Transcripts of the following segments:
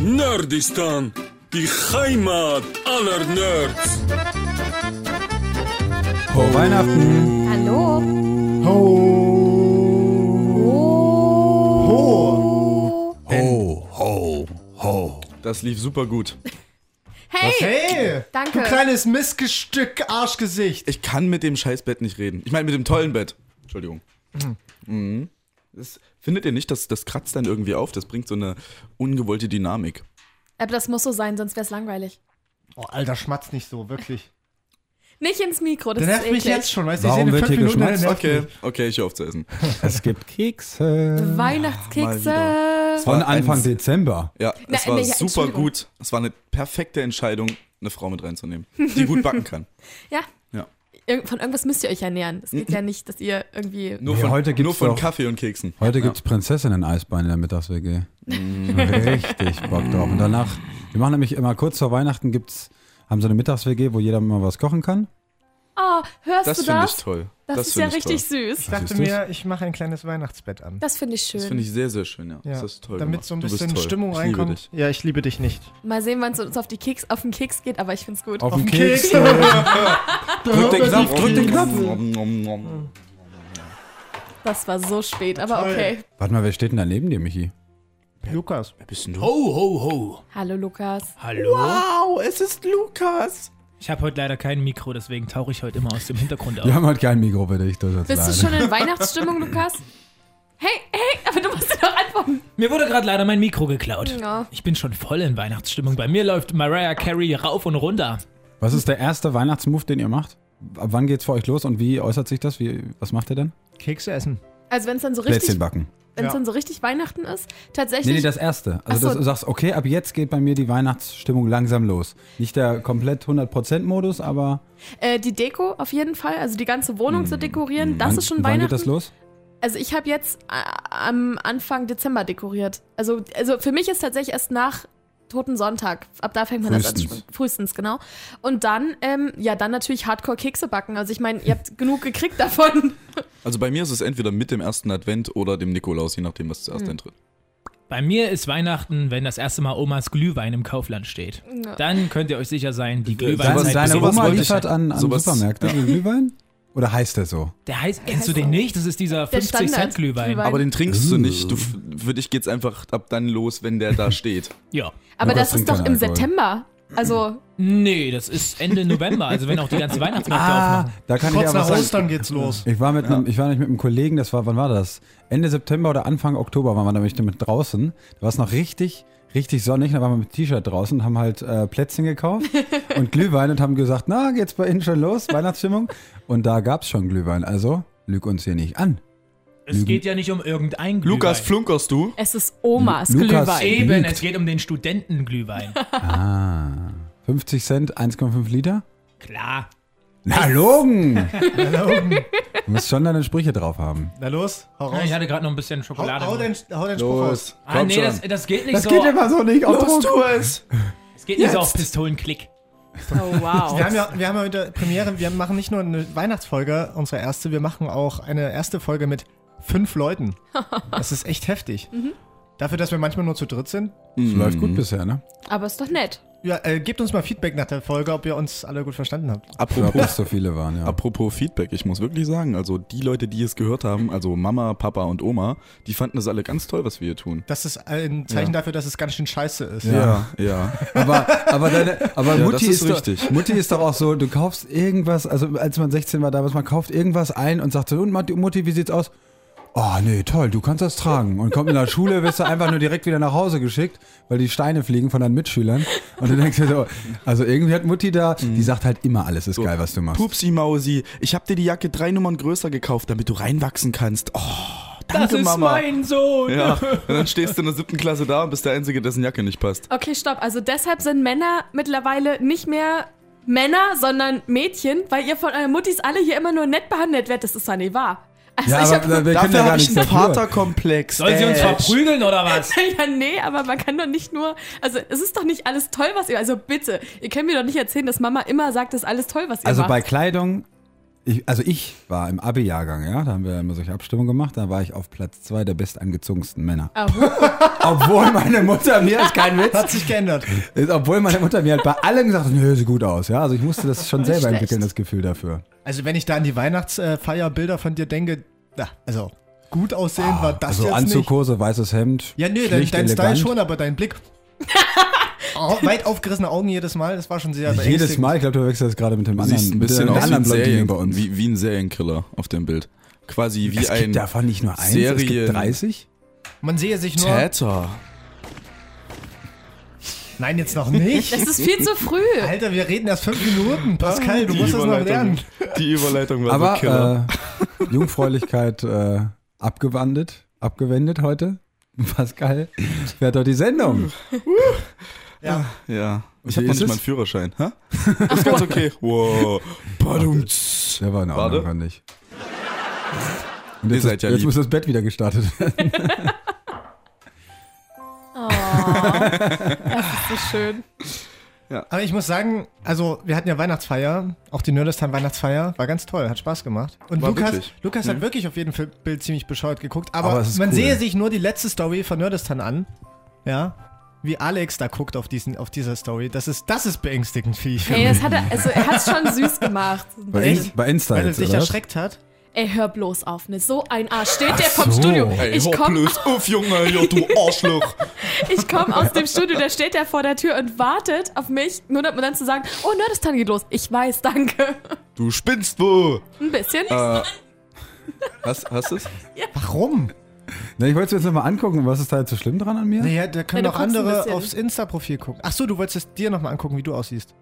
Nerdistan, die Heimat aller Nerds. Frohe Weihnachten. Hallo. Ho. Ho, ho, ho. Das lief super gut. Hey, Hey! Danke. Du kleines Missgestück Arschgesicht. Ich kann mit dem Scheißbett nicht reden. Ich meine mit dem tollen Bett. Entschuldigung. Mhm. Das, findet ihr nicht, dass das kratzt dann irgendwie auf? Das bringt so eine ungewollte Dynamik. aber das muss so sein, sonst wäre es langweilig. Oh, Alter, schmatz nicht so, wirklich. Nicht ins Mikro, das Der nervt mich jetzt schon, weißt du? Ich sehe wird in fünf hier Minuten, geschmatzt? Okay, okay, ich höre auf zu essen. Es gibt Kekse. Weihnachtskekse. Von war Anfang Dezember. Ja, Na, es war nee, super gut. Es war eine perfekte Entscheidung, eine Frau mit reinzunehmen, die gut backen kann. Ja. Ja. Von irgendwas müsst ihr euch ernähren. Es geht ja nicht, dass ihr irgendwie. Nur von, heute gibt's nur von doch- Kaffee und Keksen. Heute gibt's Prinzessinnen-Eisbein in der Mittags-WG. Richtig Bock drauf. Und danach, wir machen nämlich immer kurz vor Weihnachten gibt's, haben so eine Mittags-WG, wo jeder mal was kochen kann. Oh, hörst Das du finde das? ich toll. Das, ist ja richtig toll. süß. Ich dachte mir, ich mache ein kleines Weihnachtsbett an. Das finde ich schön. Das finde ich sehr, sehr schön, ja. Ja, Das ist toll. damit gemacht. so ein bisschen. Stimmung ich liebe reinkommt. dich. Ja, ich liebe dich nicht. Mal sehen, wann es uns auf, die Keks, auf den Keks geht, aber ich finde es gut. Auf, Auf den den Keks. Keks. drück den Knopf, drück den Knopf. Das war so spät, aber okay. Warte mal, wer steht denn da neben dir, Michi? Lukas. Wer bist denn du? Ho, ho, ho. Hallo Lukas. Hallo. Wow, es ist Lukas. Ich habe heute leider kein Mikro, deswegen tauche ich heute immer aus dem Hintergrund auf. Wir haben heute kein Mikro für dich. Das ist Bist du leider. schon in Weihnachtsstimmung, Lukas? Hey, hey, aber du musst doch antworten. Mir wurde gerade leider mein Mikro geklaut. Ja. Ich bin schon voll in Weihnachtsstimmung. Bei mir läuft Mariah Carey rauf und runter. Was ist der erste Weihnachtsmove, den ihr macht? Ab wann geht's für euch los und wie äußert sich das? Wie, was macht ihr denn? Kekse essen. Also wenn es dann so richtig, Plätzchen backen. Wenn es Ja. dann so richtig Weihnachten ist, tatsächlich. Nee, nee, das erste. Also, so. dass du sagst, okay, ab jetzt geht bei mir die Weihnachtsstimmung langsam los. Nicht der komplett 100%-Modus, aber. äh, die Deko auf jeden Fall, also die ganze Wohnung zu dekorieren, das Hm. wann, ist schon wann Weihnachten. geht das los? Also ich habe jetzt äh, am Anfang Dezember dekoriert. Also, also für mich ist tatsächlich erst nach Toten Sonntag. Ab da fängt man das Frühestens. an. Frühestens, genau. Und dann, ähm, ja, dann natürlich Hardcore-Kekse backen. Also ich meine, ihr habt genug gekriegt davon. Also bei mir ist es entweder mit dem ersten Advent oder dem Nikolaus, je nachdem, was zuerst Hm. eintritt. Bei mir ist Weihnachten, wenn das erste Mal Omas Glühwein im Kaufland steht. Ja. Dann könnt ihr euch sicher sein, die Deine, sowas- Glühweinzeit deine sowas Oma wollte ich- liefert an, an sowas- Supermärkte ja. den Glühwein? Oder heißt der so? Der heißt, kennst heißt du den so. nicht? Das ist dieser Der 50 Cent Standard- Glühwein. Glühwein. Aber den trinkst du nicht. Du, für dich geht's einfach ab dann los, wenn der da steht. Ja. Aber Lukas das ist trinkt doch im Alkohol. September. Also, Nee, das ist Ende November, also wenn auch die ganzen Weihnachtsmärkte aufmachen. da kann ich Kurz ja nach was sagen. Ostern geht's los. Ich war, mit einem, ich war nicht mit einem Kollegen, das war, wann war das? Ende September oder Anfang Oktober waren wir nämlich mit draußen. Da war es noch richtig, richtig sonnig. Da waren wir mit T-Shirt draußen, haben halt äh, Plätzchen gekauft und Glühwein und haben gesagt, na, geht's bei Ihnen schon los, Weihnachtsstimmung? Und da gab's schon Glühwein, also lüg uns hier nicht an. Es geht ja nicht um irgendein Glühwein. Lukas, flunkerst du? es ist Omas Lu- Lukas- Glühwein. Eben, Lügt. es geht um den Studentenglühwein. Ah, 50 Cent, 1,5 Liter? Klar. Na, Logen! Na, Du musst schon deine Sprüche drauf haben. Na los, hau Ja, raus. ich hatte gerade noch ein bisschen Hau, Schokolade. hau, den, hau den Spruch raus. ah, nee, das, das geht nicht Das so. geht immer so nicht auf Los, Druck. tu es! es geht nicht so auf Pistolenklick. Oh, wow. Wir haben ja, wir haben ja heute Premiere, wir machen nicht nur eine Weihnachtsfolge, unsere erste, wir machen auch eine erste Folge mit fünf Leuten. Das ist echt heftig. Dafür, dass wir manchmal nur zu dritt sind. Das läuft gut bisher, ne? Aber ist doch nett. Ja, äh, gebt uns mal Feedback nach der Folge, ob ihr uns alle gut verstanden habt. Apropos, dass so viele waren, ja. apropos Feedback, ich muss wirklich sagen, also die Leute, die es gehört haben, also Mama, Papa und Oma, die fanden das alle ganz toll, was wir hier tun. Das ist ein Zeichen dafür, dass es ganz schön scheiße ist. Ja. ja. Aber, aber, deine, aber Ja, Mutti, ist ist richtig. Doch, Mutti ist doch auch so, du kaufst irgendwas, also als man 16 war damals, man kauft irgendwas ein und sagt so, und Mutti, Mutti, wie sieht's aus? Oh, nee, toll, du kannst das tragen. Und kommt in der Schule, wirst du einfach nur direkt wieder nach Hause geschickt, weil die Steine fliegen von deinen Mitschülern. Und du denkst dir so, also irgendwie hat Mutti da, die sagt halt immer, alles ist geil, was du machst. Pupsi Mausi, ich hab dir die Jacke drei Nummern größer gekauft, damit du reinwachsen kannst. Oh, danke Das ist Mama. mein Sohn. ja, und dann stehst du in der siebten Klasse da und bist der Einzige, dessen Jacke nicht passt. Okay, stopp. Also deshalb sind Männer mittlerweile nicht mehr Männer, sondern Mädchen, weil ihr von euren Muttis alle hier immer nur nett behandelt werdet. Das ist doch nicht wahr. Also Ja, ich aber hab, wir können Dafür ja gar habe ich nichts einen dafür. Vaterkomplex. Soll sie uns verprügeln oder was? ja, nee, aber man kann doch nicht nur. Also, es ist doch nicht alles toll, was ihr. Also, bitte. Ihr könnt mir doch nicht erzählen, dass Mama immer sagt, das ist alles toll, was ihr Also macht. bei Kleidung Ich, also ich war im Abi-Jahrgang, ja, da haben wir immer solche Abstimmungen gemacht, da war ich auf Platz zwei der bestangezogensten Männer. Obwohl meine Mutter mir, ist kein Witz, Hat sich geändert. ist, obwohl meine Mutter mir halt bei allem gesagt hat, nö, sieht gut aus, ja. Also ich musste das schon selber schlecht. entwickeln, das Gefühl dafür. Also wenn ich da an die Weihnachtsfeierbilder von dir denke, na, also gut aussehen war das Also jetzt Anzug, nicht. Weißes Hemd. Ja, nö, dein, schlicht, dein Style schon, aber dein Blick. Oh, weit aufgerissene Augen jedes Mal, das war schon sehr Jedes. Mal, ich glaube, du wechselst gerade mit dem anderen, siehst ein bisschen aus wie ein, anderen Serien, bei uns. wie, wie ein Serienkiller auf dem Bild. Quasi wie es ein gibt davon nicht nur eins, es Serien- gibt 30. Man sehe sich nur. Täter. Nein, jetzt noch nicht. Das ist viel zu früh. Alter, wir reden erst fünf Minuten. Pascal, du musst das noch lernen. Die Überleitung war so Killer. Aber äh, Jungfräulichkeit äh, abgewandet, abgewendet heute. Pascal, wer hat doch die Sendung? Ja. ja. Ich habe noch ist nicht es? mal einen Führerschein. Hä? Das ist ganz okay. Wow. Badumts. Der war in. Ordnung, fand ich. Und Ihr jetzt, seid ja jetzt muss das Bett wieder gestartet werden. Oh, das ist so schön. Aber ich muss sagen, also wir hatten ja Weihnachtsfeier, auch die Nerdistan Weihnachtsfeier, war ganz toll, hat Spaß gemacht. Und War Lukas, wirklich. Lukas hat wirklich auf jeden Fall Bild ziemlich bescheuert geguckt, aber, Aber man cool. sehe sich nur die letzte Story von Nerdistan an, ja, wie Alex da guckt auf diesen, auf dieser Story. Das ist, das ist beängstigend, wie ich Hey, finde. das hat er, also er hat es schon süß gemacht. Bei? In, bei Insta Weil er sich oder? erschreckt hat. Ey, hör bloß auf, ne? So ein Arsch. Steht der vom so. Studio. Ey, Ich hör komm, bloß auf, Junge, ja, du Arschloch. ich komm aus dem Studio, da steht der vor der Tür und wartet auf mich, nur um dann zu sagen, oh, Nerdistan geht los. Ich weiß, danke. Du spinnst wo? Ein bisschen. Äh, hast, hast du's? Warum? Na, ich wollte es mir jetzt nochmal angucken, was ist da jetzt so schlimm dran an mir? Naja, da können Ja, du auch guckst ein andere bisschen. aufs Insta-Profil gucken. Ach so, du wolltest es dir nochmal angucken, wie du aussiehst.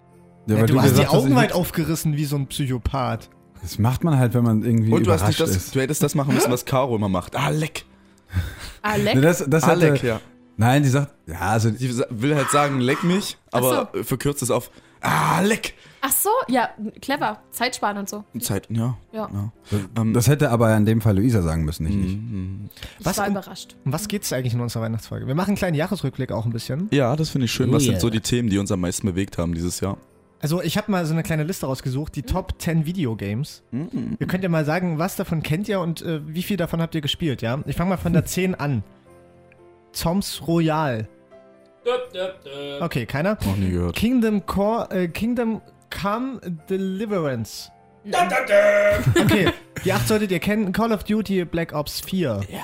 Ja, weil du, hast die gesagt Augen ich- weit aufgerissen wie so ein Psychopath. Das macht man halt, wenn man irgendwie Und du hast überrascht nicht das, ist. du hättest das machen müssen, was Caro immer macht. Ah, leck. Alec. Nee, das, das Alec, hatte, ja. Nein, die sagt, ja, also Sie sa- will halt sagen, leck mich, aber Ach verkürzt es auf, ah, leck. Ach so, ja, clever. Zeitsparen und so. Zeit, ja. Ja, ja. Ähm, das hätte aber in dem Fall Luisa sagen müssen, nicht ich. mhm. ich Was war um- überrascht. Um was geht's eigentlich in unserer Weihnachtsfolge? Wir machen einen kleinen Jahresrückblick auch ein bisschen. Ja, das finde ich schön. Was sind so die Themen, die uns am meisten bewegt haben dieses Jahr? Also ich habe mal so eine kleine Liste rausgesucht, die Top 10 Videogames. Mhm. Ihr könnt ja mal sagen, was davon kennt ihr und äh, wie viel davon habt ihr gespielt, ja? Ich fange mal von der 10 an. Zoms Royal. Okay, keiner. Noch nie gehört. Kingdom Core, äh, Kingdom Come Deliverance. Okay, die 8 solltet ihr kennen. Call of Duty Black Ops 4. Ja.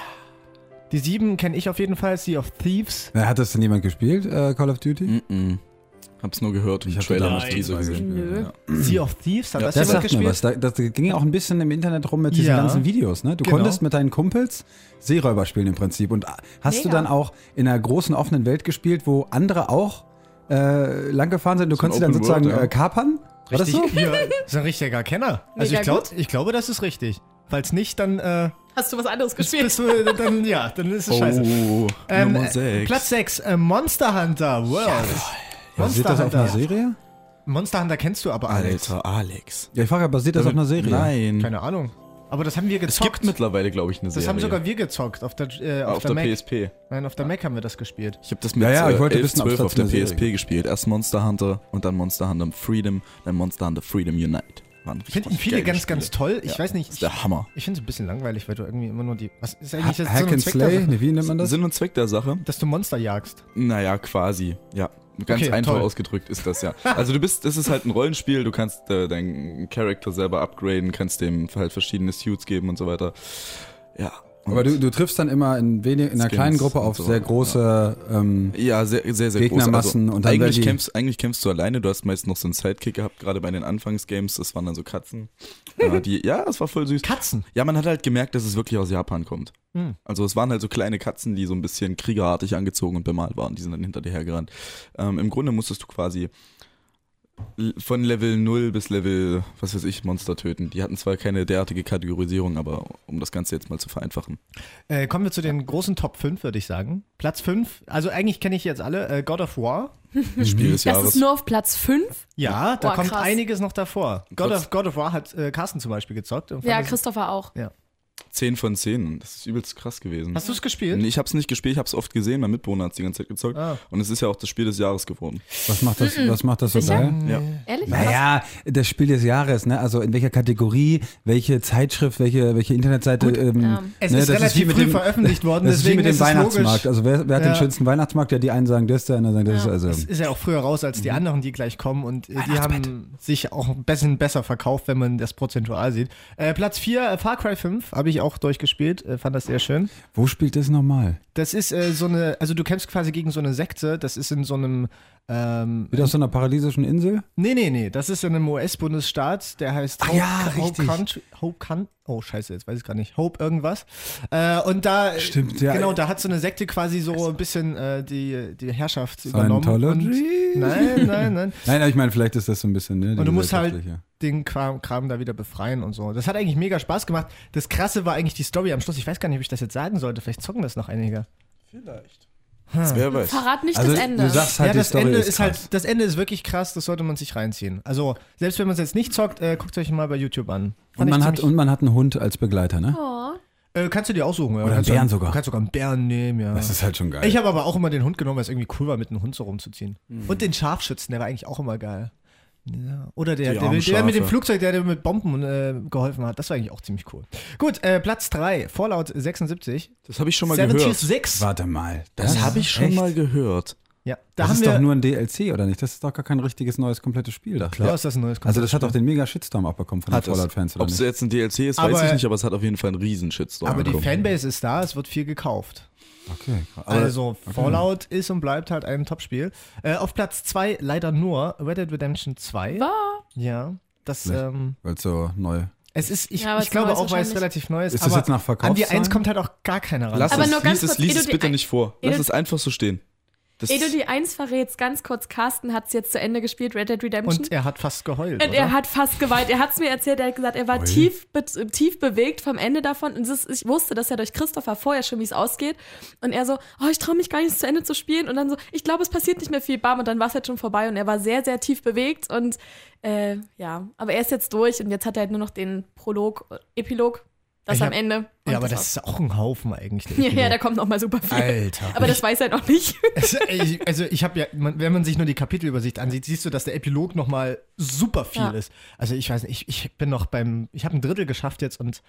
Die 7 kenne ich auf jeden Fall, Sea of Thieves. Na, Hat das denn jemand gespielt, äh, Call of Duty? Mhm. Hab's nur gehört und Ich hab Trailer die Teaser gesehen. Sea of Thieves, hat Ja. das, Das jemand sagt mir gespielt? was. Da, das ging ja auch ein bisschen im Internet rum mit diesen Ja. ganzen Videos. Ne? Du Genau. konntest mit deinen Kumpels Seeräuber spielen im Prinzip. Und hast du Mega. dann auch in einer großen offenen Welt gespielt, wo andere auch äh, lang gefahren sind? Du So konntest sie dann sozusagen World, ja. äh, kapern? War das Richtig, so? ja, ist ein richtiger Kenner. Also ich, glaub, ich glaube, das ist richtig. Falls nicht, dann, äh, Hast du was anderes gespielt? bist du, dann ja, dann ist es scheiße. Oh, Ähm, Nummer äh, 6. Platz 6, äh, Monster Hunter World. Basiert das auf einer Serie? Monster Hunter kennst du aber, Alex. Alter, Alex. Ja, ich frage, basiert das auf einer Serie? Nein. Keine Ahnung. Aber das haben wir Es gezockt. gibt mittlerweile, glaube ich, eine das Serie. haben sogar wir gezockt auf der, äh, auf auf der, der, Mac. PSP. Nein, auf der Mac haben wir das gespielt. Ich habe das mit Ja, ja, ich äh, wollte 11, wissen, ob es 12 auf der PSP Serie gespielt. Erst Monster Hunter und dann Monster Hunter Freedom, dann Monster Hunter Freedom Unite. Finden viele ganz, Spiele. ganz toll. Ich Ja, weiß nicht, Das ist ich, der Hammer. ich finde es ein bisschen langweilig, weil du irgendwie immer nur die. Was ist Ha eigentlich jetzt Hack Sinn und and Zweck der Slay? Sache? Nee, wie nennt man das? Sinn und Zweck der Sache? Dass du Monster jagst. Naja, quasi. Ja. Ganz Okay, einfach toll. ausgedrückt ist das ja. Also du bist, das ist halt ein Rollenspiel, du kannst äh, deinen Charakter selber upgraden, kannst dem halt verschiedene Suits geben und so weiter. Ja. Aber du, du triffst dann immer in, wenig, in einer Skins kleinen Gruppe auf so, sehr ja. große. Ähm, Ja, sehr, sehr, sehr Gegnermassen groß. Also, und dann eigentlich, kämpfst, eigentlich kämpfst du alleine, du hast meist noch so einen Sidekick gehabt, gerade bei den Anfangsgames, das waren dann so Katzen. ja, die, ja, das war voll süß. Katzen. Ja, man hat halt gemerkt, dass es wirklich aus Japan kommt. Hm. Also es waren halt so kleine Katzen, die so ein bisschen kriegerartig angezogen und bemalt waren. Die sind dann hinter dir hergerannt. Ähm, Im Grunde musstest du quasi von Level 0 bis Level, was weiß ich, Monster töten. Die hatten zwar keine derartige Kategorisierung, aber um das Ganze jetzt mal zu vereinfachen. Äh, kommen wir zu den großen Top 5, würde ich sagen. Platz 5, also eigentlich kenne ich jetzt alle. Äh, God of War. Spiel des Das Jahres. ist nur auf Platz 5? Ja, da Boah, kommt krass. einiges noch davor. God of, God of War hat äh, Carsten zum Beispiel gezockt. Ja, das- Christopher auch. 10 von 10. Das ist übelst krass gewesen. Hast du es gespielt? Nee, Ich habe es nicht gespielt, ich habe es oft gesehen. Mein Mitbewohner hat es die ganze Zeit gezockt. Ah. Und es ist ja auch das Spiel des Jahres geworden. Was macht das, was macht das so Sicher? geil? Ja. Ehrlich? Naja, das Spiel des Jahres, ne? Also in welcher Kategorie, welche Zeitschrift, welche, welche Internetseite. ähm, ja. Es ne, ist das relativ wie mit früh dem- veröffentlicht worden, Das ist wie deswegen mit dem ist es Weihnachtsmarkt. logisch. Also wer, wer hat Ja. den schönsten Weihnachtsmarkt? Ja, die einen sagen das, der andere sagen das. Ja. Also Es ist ja auch früher raus als die anderen, die gleich kommen und äh, die haben sich auch ein bisschen besser verkauft, wenn man das prozentual sieht. Äh, Platz 4, äh, Far Cry 5, habe ich auch durchgespielt, äh, fand das sehr schön. wo spielt das nochmal? Das ist äh, so eine, also du kämpfst quasi gegen so eine Sekte, das ist in so einem, ähm, Wieder aus so einer paradiesischen Insel? nee, nee, nee, das ist in einem US-Bundesstaat, der heißt Hope, ja, Hope. Country, Hope Can oh scheiße, jetzt weiß ich gar nicht, Hope irgendwas. Äh, und da, Stimmt, ja. genau, da hat so eine Sekte quasi so ein bisschen äh, die, die Herrschaft übernommen. Und, Scientology? nein, nein, nein. Nein, aber ich meine, vielleicht ist das so ein bisschen, ne? Und du musst halt den Kram, Kram da wieder befreien und so. Das hat eigentlich mega Spaß gemacht. Das Krasse war eigentlich die Story am Schluss. Ich weiß gar nicht, ob ich das jetzt sagen sollte. Vielleicht zocken das noch einige. Das wer weiß. Verrat nicht Also das Ende. du sagst halt, ja, das Ende ist, ist, krass. halt, das Ende ist wirklich krass. Das sollte man sich reinziehen. Also selbst wenn man es jetzt nicht zockt, äh, guckt euch mal bei YouTube an. Und man, hat, und man hat einen Hund als Begleiter, ne? oh. äh, kannst du dir aussuchen. Ja. Oder kannst einen Bären du, sogar. Du kannst sogar einen Bären nehmen, ja. Das ist halt schon geil. Ich habe aber auch immer den Hund genommen, weil es irgendwie cool war, mit einem Hund so rumzuziehen. Mhm. Und den Scharfschützen, der war eigentlich auch immer geil. Ja. Oder der, Die der, der mit dem. Flugzeug, der dir mit Bomben äh, geholfen hat. Das war eigentlich auch ziemlich cool. Gut, äh, Platz 3, Fallout 76. Das habe ich schon mal 76. gehört. Warte mal. Das habe ich schon echt? mal gehört. Ja, da Das haben ist wir. doch nur ein DLC, oder nicht? Das ist doch gar kein richtiges neues komplettes Spiel. Da. Klar ist das ein neues Also das hat doch den mega Shitstorm abbekommen von den Hat es. Fallout-Fans, Ob es jetzt ein DLC ist, Aber- weiß ich nicht, aber es hat auf jeden Fall einen riesen Shitstorm. Aber die bekommen. Fanbase ist da, es wird viel gekauft. Okay, also Fallout ist und bleibt halt ein Topspiel. Äh, auf Platz 2 leider nur Red Dead Redemption 2. War. Ja, das, ähm, weil es so neu. es ist, ich, Ja, ich es glaube auch, weil es relativ neu ist. Ist das aber jetzt nach an die Verkaufszahlen? 1 kommt halt auch gar keiner ran. Lass Aber es, nur ganz lies es, kurz, lies Edu, es bitte nicht vor. Lass es einfach so stehen. Das Ehe du die eins verrätst, ganz kurz, Carsten hat es jetzt zu Ende gespielt, Red Dead Redemption. Und er hat fast geheult. Und oder? er hat fast geweint. Er hat es mir erzählt, er hat gesagt, er war tief, be tief bewegt vom Ende davon. Und ist, ich wusste das ja durch Christopher vorher schon, wie es ausgeht. Und er so, oh, ich traue mich gar nicht, es zu Ende zu spielen. Und dann so, ich glaube, es passiert nicht mehr viel. Bam, und dann war es halt schon vorbei. Und er war sehr, sehr tief bewegt. Und äh, ja, aber er ist jetzt durch. Und jetzt hat er halt nur noch den Prolog, Epilog, das Ich am hab- Ende. Ja, aber das war's. ist auch ein Haufen eigentlich. Ja, ja, da kommt noch mal super viel. Alter. Aber das weiß er noch nicht. Also, ich- also ich habe ja, wenn man sich nur die Kapitelübersicht ansieht, siehst du, dass der Epilog nochmal super viel Ja. ist. Also ich weiß nicht, ich, ich bin noch beim, ich habe ein Drittel geschafft jetzt und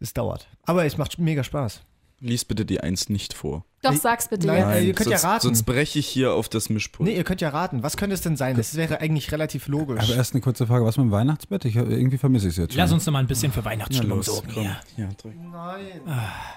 es dauert. Aber es macht mega Spaß. Lies bitte die 1 nicht vor. Doch, sag's bitte nein, äh, ihr könnt ja sonst, raten. Sonst breche ich hier auf das Mischpult. Nee, ihr könnt ja raten. Was könnte es denn sein? Das wäre eigentlich relativ logisch. Aber erst eine kurze Frage, was mit dem Weihnachtsbett? Ich, irgendwie vermisse ich es jetzt schon. Lass uns noch mal ein bisschen für Weihnachtsstimmung sorgen hier. Ja, drück. Nein.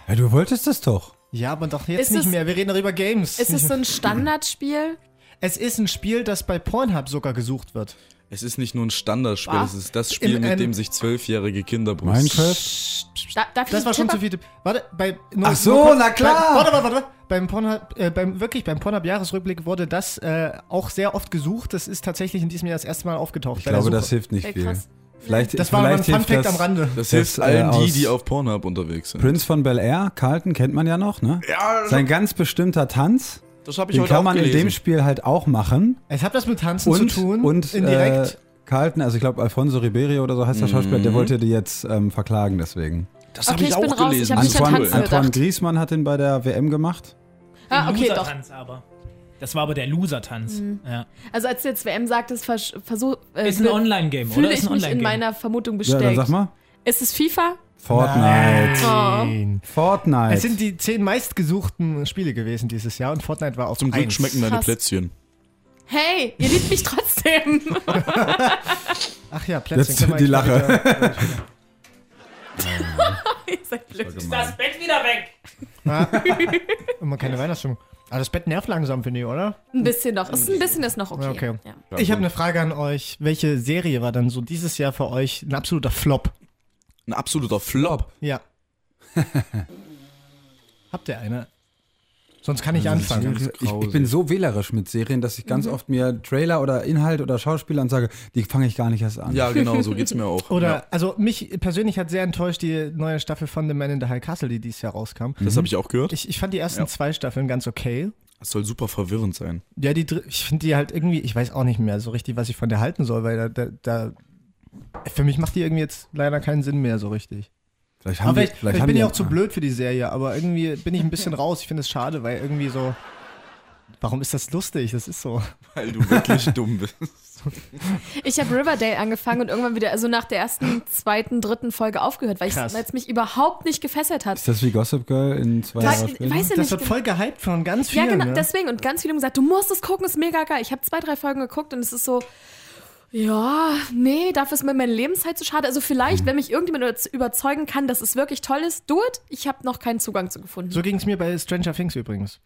Ja, du wolltest das doch. Ja, aber doch jetzt Ist nicht es- mehr. Wir reden doch über Games. Ist es so ein Standardspiel? es ist ein Spiel, das bei Pornhub sogar gesucht wird. Es ist nicht nur ein Standardspiel, Was? es ist das Spiel, Im- mit dem sich zwölfjährige Kinder brüsten. Minecraft? Da, darf ich Das war schon zu viel. Warte, bei. Ach so, kurz- na klar. Bei, warte, warte, warte. Beim Pornhub, äh, beim, wirklich, beim Pornhub-Jahresrückblick wurde das äh, auch sehr oft gesucht. Das ist tatsächlich in diesem Jahr das erste Mal aufgetaucht. Ich glaube, das hilft nicht Ey, viel. krass. Vielleicht, Das war aber ein vielleicht hilft Fun-Fact am Rande. Das Das, hilft äh, allen die, die auf Pornhub unterwegs sind. Prince von Bel Air, Carlton kennt man ja noch, ne? Ja, Sein ganz bestimmter Tanz, das habe ich den heute kann auch man in gelesen. dem Spiel halt auch machen. Es hat das mit Tanzen Und, zu tun. und äh, indirekt. Carlton, also ich glaube Alfonso Ribeiro oder so heißt der Schauspieler, der wollte die jetzt ähm, verklagen deswegen. Das Okay, habe ich ich auch bin raus, ich gelesen. an Antoine, Antoine gedacht. Griezmann hat den bei der WM gemacht. Ah, okay, doch. Loser-Tanz aber. Das war aber der Loser-Tanz. Ja. Also als du jetzt WM sagtest, vers versuch, äh, Ist ein Online-Game, oder? Ist ich ein mich in Online-Game. meiner Vermutung Ja, bestätigt. dann sag mal. Ist es FIFA? Fortnite. Nein. Fortnite. Es sind die zehn meistgesuchten Spiele gewesen dieses Jahr und Fortnite war auf Zum Glück schmecken deine Krass. Plätzchen. Hey, ihr liebt mich trotzdem. Ach ja, Plätzchen. Jetzt die Lache. mal ihr seid blöd. Das Bett wieder weg! wieder- Immer keine Weihnachtsstimmung. Aber das Bett nervt langsam, finde ich, oder? Ein bisschen noch. Ist ein bisschen ist noch okay. Okay. Ja. Ich habe eine Frage an euch. Welche Serie war dann so dieses Jahr für euch ein absoluter Flop? Ein absoluter Flop. Ja. Habt ihr eine? Sonst kann ich anfangen. Ich, ich bin so wählerisch mit Serien, dass ich ganz Mhm. oft mir Trailer oder Inhalt oder Schauspieler und sage, die fange ich gar nicht erst an. Ja, genau, so geht's mir auch. Oder, Ja, also mich persönlich hat sehr enttäuscht die neue Staffel von The Man in the High Castle, die dieses Jahr rauskam. das habe ich auch gehört. Ich, ich fand die ersten Ja. zwei Staffeln ganz okay. Das soll super verwirrend sein. Ja, die, ich finde die halt irgendwie, ich weiß auch nicht mehr so richtig, was ich von der halten soll, weil da, da, da für mich macht die irgendwie jetzt leider keinen Sinn mehr so richtig. Vielleicht haben Aber die, vielleicht, vielleicht haben bin ich auch zu blöd für die Serie, aber irgendwie bin ich ein bisschen raus. Ich finde es schade, weil irgendwie so. Warum ist das lustig? Das ist so. Weil du wirklich dumm bist. Ich habe Riverdale angefangen und irgendwann wieder, also nach der ersten, zweiten, dritten Folge aufgehört, weil es mich überhaupt nicht gefesselt hat. Ist das wie Gossip Girl in zwei Weiß, Jahren später? weiß ja Das nicht. wird voll gehypt von ganz ja, vielen. genau, ne? deswegen. Und ganz viele haben gesagt, du musst es gucken, ist mega geil. Ich habe zwei, drei Folgen geguckt und es ist so, ja, nee, dafür ist mir meine Lebenszeit zu schade. Also vielleicht, wenn mich irgendjemand über- überzeugen kann, dass es wirklich toll ist, do it. Ich habe noch keinen Zugang zu gefunden. So ging es mir bei Stranger Things übrigens.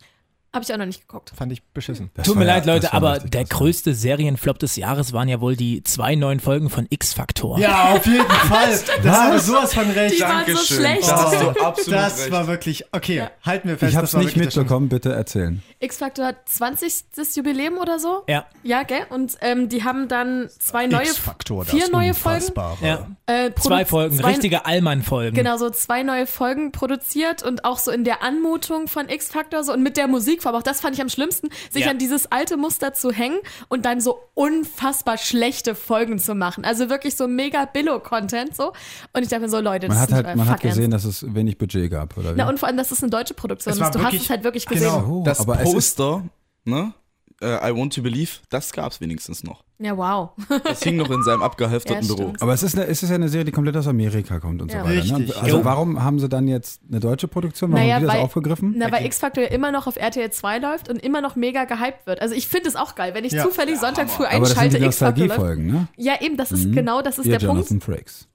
Habe ich auch noch nicht geguckt. Fand ich beschissen. Das Tut mir ja- leid, Leute, das war aber der größte Serienflop des Jahres waren ja wohl die zwei neuen Folgen von X-Factor. Ja, auf jeden Fall. Das war sowas von recht. Die waren so schlecht. Du absolut Das recht. war wirklich. Okay, halten wir fest. Ich hab's das war nicht mitbekommen, bitte erzählen. X-Factor hat 20. Jubiläum oder so. Ja. Ja, gell? Und ähm, die haben dann zwei neue, X-Faktor, das vier neue Folgen. Ja. Äh, Zwei Folgen, zwei- richtige Allmann-Folgen. Genau, so zwei neue Folgen produziert und auch so in der Anmutung von X-Factor so und mit der Musikform. Auch das fand ich am schlimmsten, sich Ja. an dieses alte Muster zu hängen und dann so unfassbar schlechte Folgen zu machen. Also wirklich so mega Billo-Content so. Und ich dachte mir so, Leute, das Man ist hat nicht halt, euer man hat Fuck ernst. gesehen, dass es wenig Budget gab, oder wie? Na und vor allem, dass es eine deutsche Produktion Es ist. Du hast wirklich- es halt wirklich gesehen. genau. Das aber es ist, Poster, ne? äh, I Want to Believe, das gab's wenigstens noch. Ja, wow. Das hing noch in seinem abgehalfterten Ja, Büro. aber es ist, eine, es ist ja eine Serie, die komplett aus Amerika kommt und Ja. so weiter. Ne? Also Jo. warum haben sie dann jetzt eine deutsche Produktion? Warum Naja, haben die das weil- aufgegriffen? Na, weil X-Factor ja immer noch auf RTL 2 läuft und immer noch mega gehypt wird. Also ich finde es auch geil, wenn ich Ja. zufällig Sonntag früh aber das sind einschalte, die X-Factor läuft. Nostalgiefolgen, ne? Ja, eben, das ist genau, das ist Ihr der Punkt. Jonathan Frakes.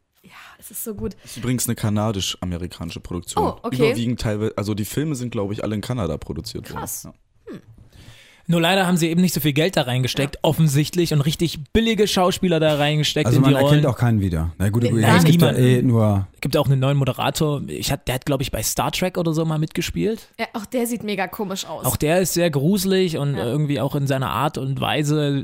Es ist so gut. Das ist übrigens eine kanadisch-amerikanische Produktion. Oh, okay. Überwiegend teilweise, also die Filme sind, glaube ich, alle in Kanada produziert Krass. worden. Nur leider haben sie eben nicht so viel Geld da reingesteckt, offensichtlich, und richtig billige Schauspieler da reingesteckt Also in man die erkennt Rollen. auch keinen wieder. Na gut, nein, es gibt ja eh nur Gibt auch einen neuen Moderator. Ich hat, der hat, glaube ich, bei Star Trek oder so mal mitgespielt. Ja, auch der sieht mega komisch aus. Auch der ist sehr gruselig und Ja. irgendwie auch in seiner Art und Weise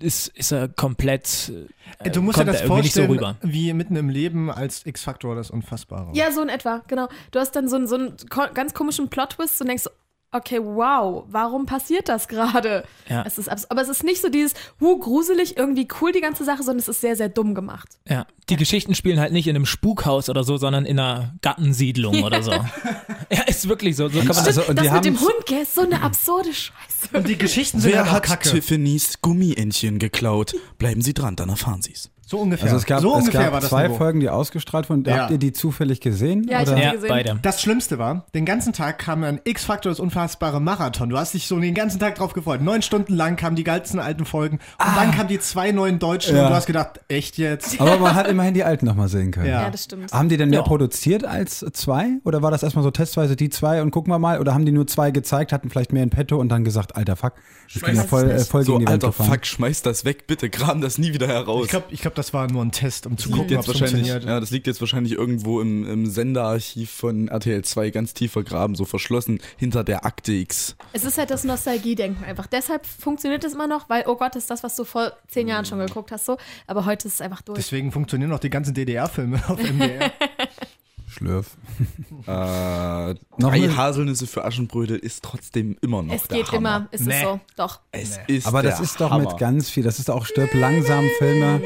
ist, ist er komplett. Äh, Du musst dir das so vorstellen, rüber. wie mitten im Leben als X-Faktor das Unfassbare. ja, so in etwa, genau. Du hast dann so, einen- so einen ganz komischen Plot-Twist und denkst so, okay, wow, warum passiert das gerade? Ja. Es ist aber es ist nicht so dieses, huh, gruselig, irgendwie cool die ganze Sache, sondern es ist sehr, sehr dumm gemacht. Ja. Die Geschichten spielen halt nicht in einem Spukhaus oder so, sondern in einer Gartensiedlung oder so. ja, ist wirklich so. So kann man das. Also, und das mit dem Hund, gell, ist so eine absurde Scheiße. Und die Geschichten sind Wer hat kacke. Tiffany's Gummientchen geklaut? Bleiben Sie dran, dann erfahren Sie's. So ungefähr. Also es gab, so es ungefähr gab war das zwei Niveau. Folgen, die ausgestrahlt wurden. Ja. Habt ihr die zufällig gesehen? Ja, ich oder? hab Ja, gesehen. beide. Das Schlimmste war, den ganzen Tag kam ein X-Faktor das unfassbare Marathon. Du hast dich so den ganzen Tag drauf gefreut. Neun Stunden lang kamen die geilsten alten Folgen. Und dann kamen die zwei neuen deutschen Ja. und du hast gedacht, echt jetzt? Aber man hat immerhin die alten nochmal sehen können. Ja. Ja, das stimmt. Haben die denn mehr Ja. produziert als zwei? Oder war das erstmal so testweise die zwei und gucken wir mal? Oder haben die nur zwei gezeigt, hatten vielleicht mehr in petto und dann gesagt, alter Fuck, das ging ja voll, äh, voll So, gegen die Wand alter gefahren. Fuck, schmeiß das weg, bitte, kram das nie wieder heraus. Ich glaube, ich glaub, das war nur ein Test, um zu gucken, ob es funktioniert. ja, das liegt jetzt wahrscheinlich irgendwo im, im Senderarchiv von RTL 2 ganz tief vergraben, so verschlossen hinter der Akte X. Es ist halt das Nostalgie-Denken einfach. Deshalb funktioniert es immer noch, weil, oh Gott, ist das, was du vor zehn Jahren schon geguckt hast, so. Aber heute ist es einfach durch. Deswegen funktionieren auch die ganzen DDR-Filme auf MDR. Schlürf. Äh, drei Haselnüsse für Aschenbrödel ist trotzdem immer noch es der geht Hammer. immer, ist Nee. es so. Doch. Es ist Aber das der ist doch Hammer. mit ganz viel, das ist auch Stirb langsam Filme.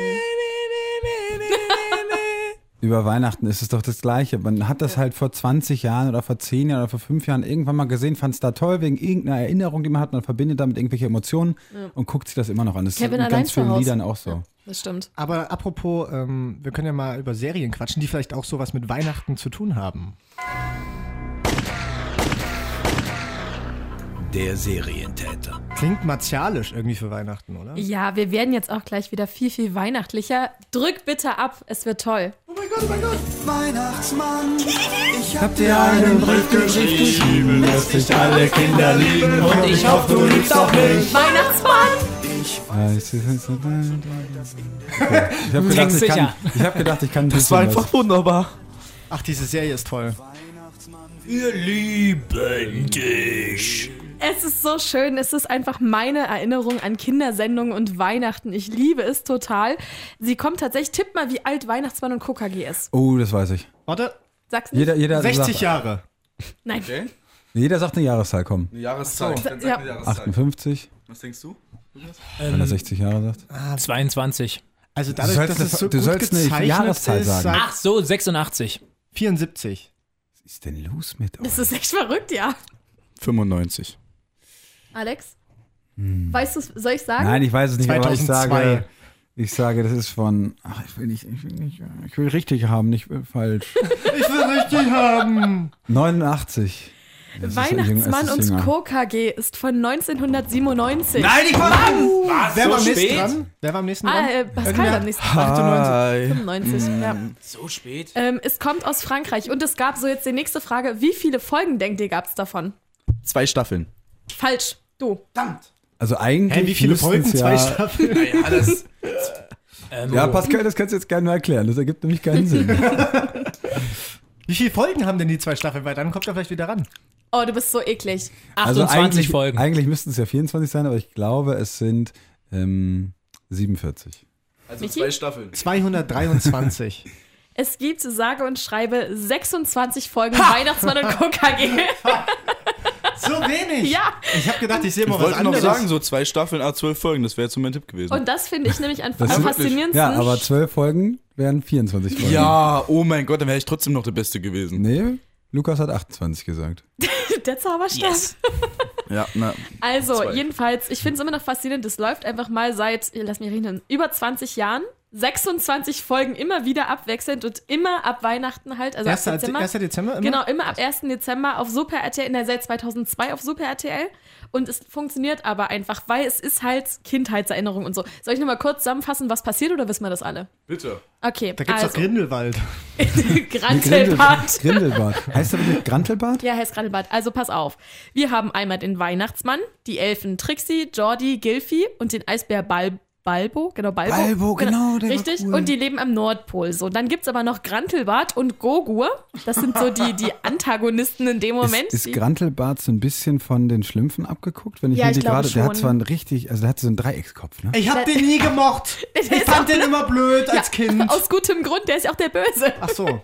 Über Weihnachten ist es doch das Gleiche. Man hat das halt vor 20 Jahren oder vor 10 Jahren oder vor 5 Jahren irgendwann mal gesehen, fand es da toll wegen irgendeiner Erinnerung, die man hat. Man verbindet damit irgendwelche Emotionen und guckt sich das immer noch an. Das Kevin ist mit allein ganz vielen. Liedern auch so. Das stimmt. Aber apropos, ähm, wir können ja mal über Serien quatschen, die vielleicht auch sowas mit Weihnachten zu tun haben. Der Serientäter. Klingt martialisch irgendwie für Weihnachten, oder? Ja, wir werden jetzt auch gleich wieder viel, viel weihnachtlicher. Drück bitte ab, es wird toll. Habt ihr einen Brief geschrieben, lässt sich alle Kinder lieben Und ich hoffe, du liebst auch mich. Weihnachtsmann! Okay. Ich habe gedacht, ich kann, ich hab gedacht, ich kann Das war was. einfach wunderbar. Ach, diese Serie ist toll. Wir lieben dich. Es ist so schön. Es ist einfach meine Erinnerung an Kindersendungen und Weihnachten. Ich liebe es total. Sie kommt tatsächlich, tipp mal, wie alt Weihnachtsmann und KKG ist. Oh, das weiß ich. Warte, Sag's nicht. Jeder, jeder, 60 sagt, Jahre. Nein. jeder sagt eine Jahreszahl, komm. Eine Jahreszahl. So. Ja. eine Jahreszahl. 58, Was denkst du? wenn er 60 Jahre sagt. 22. Also dadurch, dass eine- es so du gut sollst eine gezeichnet Jahreszahl ist, sagen. Ach so, 86. 74. Was ist denn los mit euch? Das ist echt verrückt, ja. 95. Alex? Weißt du, soll ich sagen? Nein, ich weiß es nicht, aber ich 2002. sage, ich sage, das ist von, ach, ich will nicht, ich will nicht, ich will richtig haben, nicht falsch. Ich will richtig haben. 89. Das Weihnachtsmann und. Co. KG ist von 1997. Nein, ich war Wer war am so nächsten spät? dran? Wer war am nächsten Ah, dran? äh, Pascal Irgendwer- am nächsten 98. 95, ja. So spät. Ähm, es kommt aus Frankreich und es gab so jetzt die nächste Frage. Wie viele Folgen, denkt ihr, gab es davon? Zwei Staffeln. Falsch. Du. Also eigentlich. Hä, wie viele Folgen? Zwei Ja, Staffeln? Ähm, ja, Pascal, das kannst du jetzt gerne mal erklären. Das ergibt nämlich keinen Sinn. Wie viele Folgen haben denn die zwei Staffeln? Weil dann kommt er vielleicht wieder ran. Oh, du bist so eklig. 28 also eigentlich, Folgen. Eigentlich müssten es ja 24 sein, aber ich glaube, es sind ähm, 47. Also Michi? Staffeln. 223. Es gibt, sage und schreibe, 26 Folgen Weihnachtsmann und Co. Wenig. ja. Ich habe gedacht, ich sehe mal Ich was wollte noch anderes. sagen, so zwei Staffeln, a zwölf Folgen, das wäre jetzt so mein Tipp gewesen. Und das finde ich nämlich am, Das am faszinierendsten. Ja, aber 12 Folgen wären 24 Folgen. ja, oh mein Gott, dann wäre ich trotzdem noch der Beste gewesen. Nee, Lukas hat 28 gesagt. Der Zauberstab. yes. Ja, na, Also, Zwei. jedenfalls, ich finde es immer noch faszinierend. Es läuft einfach mal seit, lass mich rechnen, über 20 Jahren. 26 Folgen immer wieder abwechselnd und immer ab Weihnachten halt, also 1. ab Dezember. 1. Dezember immer? Genau, immer ab 1. Dezember auf Super RTL, in der seit 2002 auf Super RTL. Und es funktioniert aber einfach, weil es ist halt Kindheitserinnerung und so. Soll ich nochmal kurz zusammenfassen, was passiert oder wissen wir das alle? bitte. Okay, Da gibt's doch also, Grindelwald. Grantelbad. Grindelbad. Heißt nicht Grantelbad? Ja, heißt Grantelbad. Also pass auf. Wir haben einmal den Weihnachtsmann, die Elfen Trixie, Jordi, Gilfi und den Eisbär Bal Balbo. Genau, Balbo. Balbo, genau, der war Richtig. cool. Und die leben am Nordpol. So, dann gibt's aber noch Grantelbart und Gogur. Das sind so die, die Antagonisten in dem Moment. Ist, ist Grantelbart so ein bisschen von den Schlümpfen abgeguckt? Wenn ich Ja, mir ich die gerade, der hat zwar einen richtig, also der hat so einen Dreieckskopf, ne? Ich hab den nie gemocht. Ich fand den immer blöd als Kind. Aus gutem Grund, der ist ja auch der Böse. Ach so.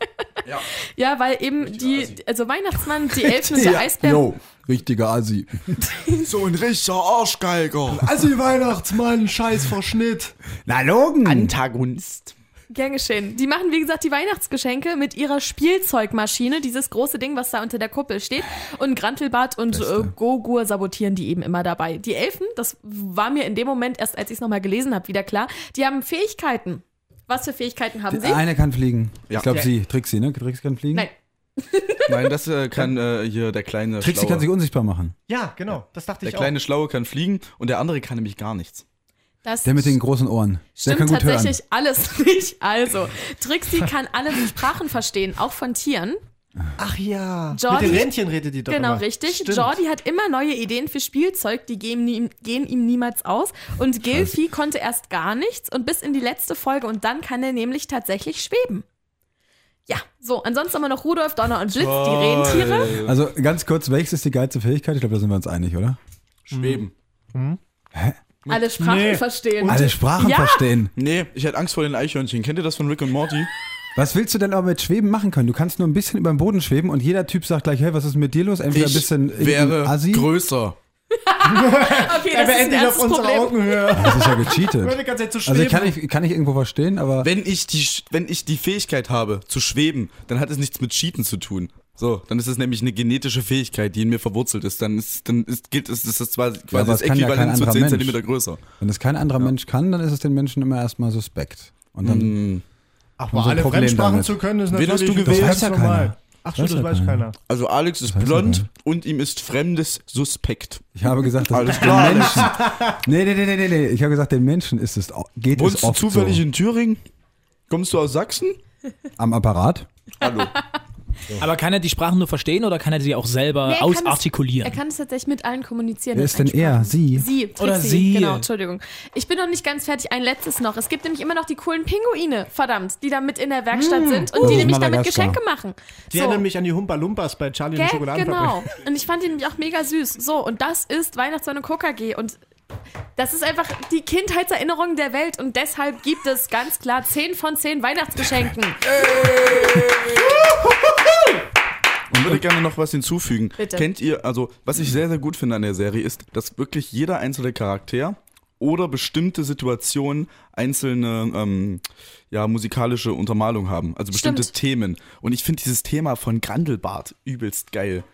Ja, weil eben die, also Weihnachtsmann, die Elfen und der Eisbär. Jo, richtiger Asi. So ein richtiger Arschgeiger. Also Weihnachtsmann, scheiß Verschnitt. Na, Logen! Antagonist. Gern geschehen. Die machen, wie gesagt, die Weihnachtsgeschenke mit ihrer Spielzeugmaschine, dieses große Ding, was da unter der Kuppel steht. Und Grantelbart und äh. Gogur sabotieren die eben immer dabei. Die Elfen, das war mir in dem Moment, erst als ich es nochmal gelesen habe, wieder klar, die haben Fähigkeiten. Was für Fähigkeiten haben sie? Eine kann fliegen. Ja. Ich glaube, Ja. sie, Trixie, ne? Trixie kann fliegen? Nein. Nein, das äh, kann äh, hier der kleine Trixie Schlaue. kann sich unsichtbar machen. Ja, genau. Das dachte der ich kleine Schlaue kann fliegen und der andere kann nämlich gar nichts. Das Der mit den großen Ohren. Der Stimmt kann gut tatsächlich alles nicht. Also, Trixie kann alle Sprachen verstehen, auch von Tieren. auch. Ach ja. Jordi- Mit den Rentchen redet die doch Genau, immer. richtig. Stimmt. Jordi hat immer neue Ideen für Spielzeug, die gehen ihm, gehen ihm niemals aus. Und Gilfi konnte erst gar nichts und bis in die letzte Folge und dann kann er nämlich tatsächlich schweben. Ja, so, ansonsten haben wir noch Rudolf, Donner und Blitz, die Rentiere. Also ganz kurz, welches ist die geilste Fähigkeit? Ich glaube, da sind wir uns einig, oder? Schweben. Alle Sprachen Nee. verstehen. Alle Sprachen Ja. verstehen. Nee, ich hätte Angst vor den Eichhörnchen. Kennt ihr das von Rick und Morty? Was willst du denn aber mit Schweben machen können? Du kannst nur ein bisschen über den Boden schweben und jeder Typ sagt gleich, hey, was ist mit dir los? Entweder ein bisschen wäre Assi. größer. Okay, Er das ist endlich auf unserer Problem. Augenhöhe. Das ist ja Würde gecheatet. die ganze Zeit zu Also schweben. kann ich, kann ich irgendwo verstehen, aber Wenn ich, die, wenn ich die Fähigkeit habe, zu schweben, dann hat es nichts mit Cheaten zu tun. So, dann ist es nämlich eine genetische Fähigkeit, die in mir verwurzelt ist. Dann ist, dann ist, gilt es, ist das zwar quasi aber das kann ja Äquivalent zu anderer 10 Mensch. Zentimeter größer. wenn es kein anderer Mensch kann, dann ist es den Menschen immer erstmal suspekt. Und dann, Hm. Ach, mal alle Problem Fremdsprachen damit. zu können, ist Wen natürlich hast du das gewählt? Das weiß ja normal. keiner. Ach Das so, das weiß keiner. Also Alex ist weiß blond und ihm ist Fremdes suspekt. ich habe gesagt, das Alles ist klar, den Menschen. Nee, nee, nee, nee, nee, nee. Ich habe gesagt, den Menschen ist es, geht Wohnst es du oft zufällig so. in Thüringen? Kommst du aus Sachsen? Am Apparat? Hallo. Aber kann er die Sprachen nur verstehen oder kann er sie auch selber Nee, er kann es- ausartikulieren? Er kann es tatsächlich mit allen kommunizieren. Wer ist denn er? Sie? Sie, Trixie, Oder sie. Genau, Entschuldigung. Ich bin noch nicht ganz fertig. Ein letztes noch. Es gibt nämlich immer noch die coolen Pinguine, verdammt, die da mit in der Werkstatt sind und Oh, die aus nämlich damit. Geschenke machen. Die so. erinnern mich an die Humpa Lumpas bei Charlie und die Gell? Schokoladenfabrik. Genau. Und ich fand ihn nämlich auch mega süß. So, und das ist Weihnachtsmann und KKG. Und das ist einfach die Kindheitserinnerung der Welt. Und deshalb gibt es ganz klar 10 von 10 Weihnachtsgeschenken. Und würde gerne noch was hinzufügen. Bitte. Kennt ihr, also was ich sehr, sehr gut finde an der Serie ist, dass wirklich jeder einzelne Charakter oder bestimmte Situationen einzelne ähm, ja, musikalische Untermalung haben. Also bestimmte Stimmt. Themen. Und ich finde dieses Thema von Grandelbart übelst geil.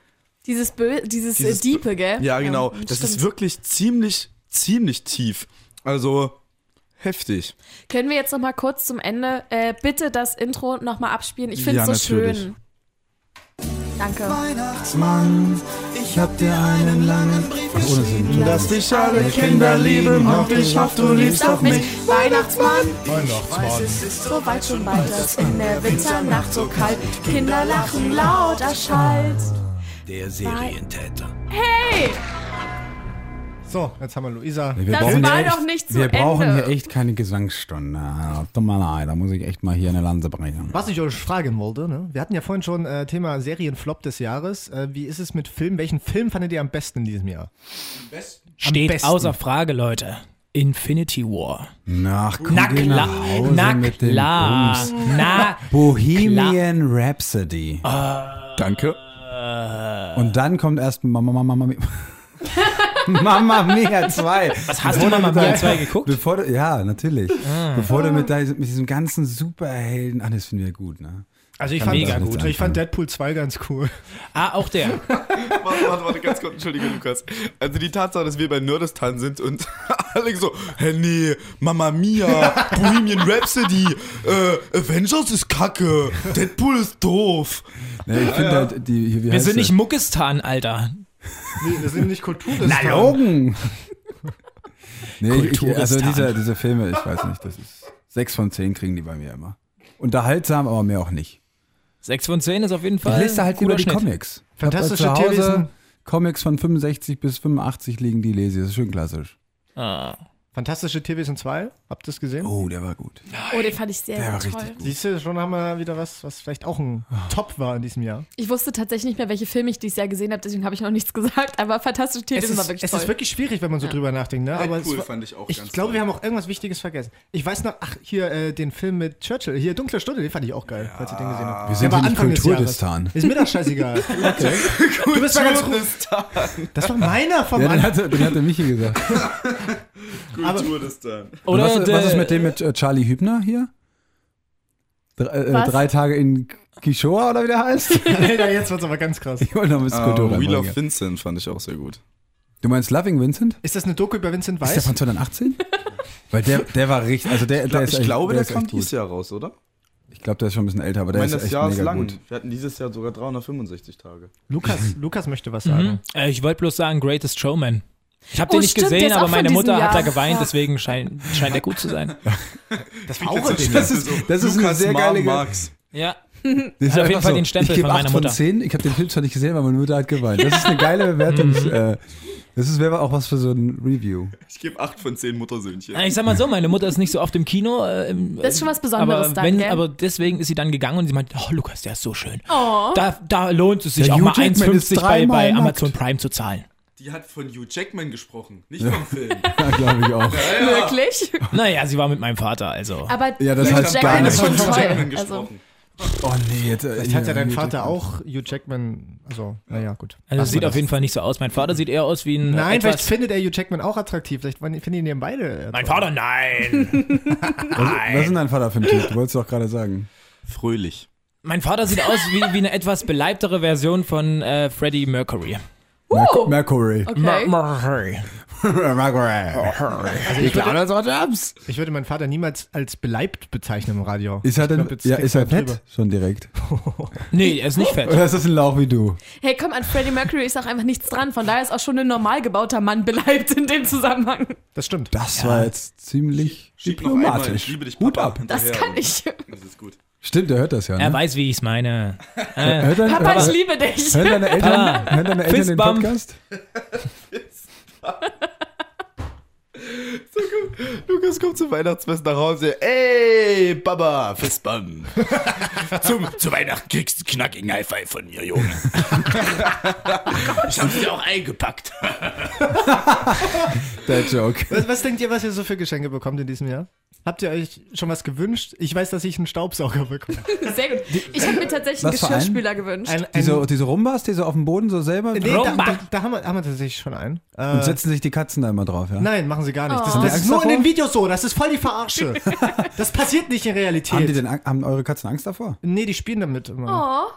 Dieses, Bö dieses, Dieses äh, Diepe, gell? Ja, genau. das stimmt. ist wirklich ziemlich, ziemlich tief. Also heftig. Können wir jetzt noch mal kurz zum Ende äh, bitte das Intro noch mal abspielen? Ich finde es Ja, so natürlich. schön. Danke. Weihnachtsmann, ich hab dir einen langen Brief Singen. Lass dich alle Kinder lieben, hoff ich hoff, du liebst auch mich. Weihnachtsmann, Weihnachtsmann. so weit schon bald, dass in der Winternacht so kalt Kinder lachen laut erschallt. Der Serientäter. Hey, So, jetzt haben wir Luisa. Wir Das brauchen war hier doch echt, nicht zu Wir brauchen Ende. hier echt keine Gesangsstunde. Ja, Tut mal leid, da muss ich echt mal hier eine Lanze brechen. Was ich euch fragen wollte, ne? wir hatten ja vorhin schon äh, Thema Serienflop des Jahres. Äh, wie ist es mit Filmen? Welchen Film fandet ihr am besten in diesem Jahr? Steht besten. außer Frage, Leute. Infinity War. Nach, komm, Na geh klar, nach Hause na mit dem klar, Bums. na Bohemian Rhapsody. Danke. Und dann kommt erst Mama, Mama, Mama, Mama Mia 2. Was hast du Mama Mia 2 geguckt? Bevor du, ja, natürlich. Bevor du mit, dein- mit diesem ganzen Superhelden, ach, das finden wir gut, ne? Also ich fand, mega gut. ich fand. Deadpool 2 ganz cool. Ah, auch der. Warte, warte, warte, ganz kurz, entschuldige Lukas. Also die Tatsache, dass wir bei Nerdistan sind und alle so, hä nee, Mama Mia, Bohemian Rhapsody, äh, Avengers ist kacke, Deadpool ist doof. Ne, ich finde halt, die, Wir heißt sind nicht Muckistan, Alter. Nee, wir sind nicht Kultur. Na, Logen! nee, ich, also diese, diese Filme, ich weiß nicht, das ist sechs von zehn kriegen die bei mir immer. Unterhaltsam, aber mehr auch nicht. 6 von 10 ist auf jeden Ich Fall. lese da halt lieber die Schnitt. Comics. Ich Fantastische zu Hause Tierwesen. Comics von 65 bis 85 liegen, die lese ich. Das ist schön klassisch. Ah. Fantastische Tierwesen 2. Habt ihr das gesehen? Oh, der war gut. oh, den fand ich sehr, Der war sehr toll. richtig gut. Siehst du, schon haben wir wieder was, was vielleicht auch ein Top war in diesem Jahr. Ich wusste tatsächlich nicht mehr, welche Filme ich dieses Jahr gesehen habe, deswegen habe ich noch nichts gesagt, aber Fantastische Es Tierwesen ist, war wirklich es toll. ist wirklich schwierig, wenn man so drüber nachdenkt. Ne? Aber es Deadpool war, fand ich auch ich ganz glaube, toll. wir haben auch irgendwas Wichtiges vergessen. Ich weiß noch, ach, hier äh, den Film mit Churchill, hier Dunkle Stunde, den fand ich auch geil, falls ihr den gesehen habt. Wir sind nicht Anfang. Jahres. Ist mir doch scheißegal. Okay. du bist mal ganz Kulturistan. Das war meiner vom Ja, den hatte, den hatte Michi gesagt. Kulturistan. Oder was, was der- ist mit dem mit äh, Charlie Hübner hier? Drei, äh, drei Tage in Kishoa oder wie der heißt? Alter, jetzt wird's aber ganz krass. Ich wollte noch ein bisschen Kultur Uh, Wheel reinbringen. of Vincent fand ich auch sehr gut. Du meinst Loving Vincent? Ist das eine Doku über Vincent Ist der Weiss? von 2018? Weil der, der war richtig, also der, Ich, der glaub, ist ich echt, glaube, der der ist kam dieses Jahr raus, oder? Ich glaube, der ist schon ein bisschen älter, aber Ich der meine, ist das echt Jahr ist mega lang. gut. Wir hatten dieses Jahr sogar 365 Tage. Lukas, Lukas möchte was sagen. Mhm. Äh, ich wollte bloß sagen, Greatest Showman. Ich habe Oh, den nicht stimmt, gesehen, aber meine Mutter hat da geweint, Ja. deswegen scheint, scheint er gut zu sein. Das war auch ein Ding. Das ist, das ist eine Lukas sehr Mom geile mag's. Ja. Das ist auf jeden Fall den Stempel ich gebe von meiner 8 von Mutter. 10. Ich habe den Film zwar nicht gesehen, aber meine Mutter hat geweint. Das ist eine geile Bewertung. äh, das ist wäre auch was für so ein Review. Ich gebe 8 von 10 Muttersöhnchen. Ich sag mal so, meine Mutter ist nicht so oft im Kino. Äh, im- Das ist schon was Besonderes aber dann, wenn, gell? Aber deswegen ist sie dann gegangen und sie meint, oh Lukas, der ist so schön. Oh. Da, da lohnt es sich Der auch Hugh mal Jackman ist 1,50 bei, bei. Amazon Prime zu zahlen. Die hat von Hugh Jackman gesprochen, nicht vom Film. Ja, glaube ich auch. Wirklich? Naja, sie war mit meinem Vater, also. Aber Ja, das Hugh heißt gar Jackman ist nichts. schon Hugh Jackman. Also, gesprochen. Oh nee, jetzt. Vielleicht hat ja dein Vater auch Hugh Jackman. Also, naja, gut. Also Lassen sieht auf jeden Fall nicht so aus. Mein Vater sieht eher aus wie ein. Nein, vielleicht findet er Hugh Jackman auch attraktiv. Vielleicht finden ihn ja beide. äh, Mein. Vater, nein. Was, was ist denn dein Vater für ein Typ? Du wolltest doch gerade sagen. Fröhlich. mein Vater sieht aus wie, wie eine etwas beleibtere Version von äh, Freddie Mercury. Merc Mercury. okay. Mercury. Also ich, würde, ich würde meinen Vater niemals als beleibt bezeichnen im Radio. Ist er denn, ja, ist er da drüber. fett? Schon direkt. Nee, er ist nicht fett. Oder ist das ein Lauch wie du? Hey, komm, an Freddie Mercury ist auch einfach nichts dran. Von daher ist auch schon ein normal gebauter Mann beleibt in dem Zusammenhang. Das stimmt. Das war jetzt ziemlich Schieb noch einmal, diplomatisch. ich liebe dich, Hut Papa. ab. Das kann ich. Das ist gut. Stimmt, er hört das ja. Ne? Er weiß, wie ich es meine. Äh, hört dein, Papa, ich hört, liebe dich. hören deine Eltern, Ah. hören deine Eltern den. Podcast? Lukas kommt zum Weihnachtsfest nach Hause. Ey, Baba, Fistbump. zum, zu Weihnachten kriegst du einen knackigen High Five von mir, Junge. ich hab's dir auch eingepackt. Der Joke. Was, was denkt ihr, was ihr so für Geschenke bekommt in diesem Jahr? Habt ihr euch schon was gewünscht? Ich weiß, dass ich einen Staubsauger bekomme. Sehr gut. Ich habe mir tatsächlich einen Was für einen? Geschirrspüler gewünscht. Ein, ein, Diese, diese Rumbas, die so auf dem Boden so selber nee, da, Rumba. da, da haben, wir, haben wir tatsächlich schon einen. Äh, und setzen sich die Katzen da immer drauf, ja? nein, machen sie gar nicht. Das, Oh. die das ist Angst nur in davor? den Videos so. Das ist voll die Verarsche. das passiert nicht in Realität. Haben, die denn, Ang- haben eure Katzen Angst davor? nee, die spielen damit immer. oh,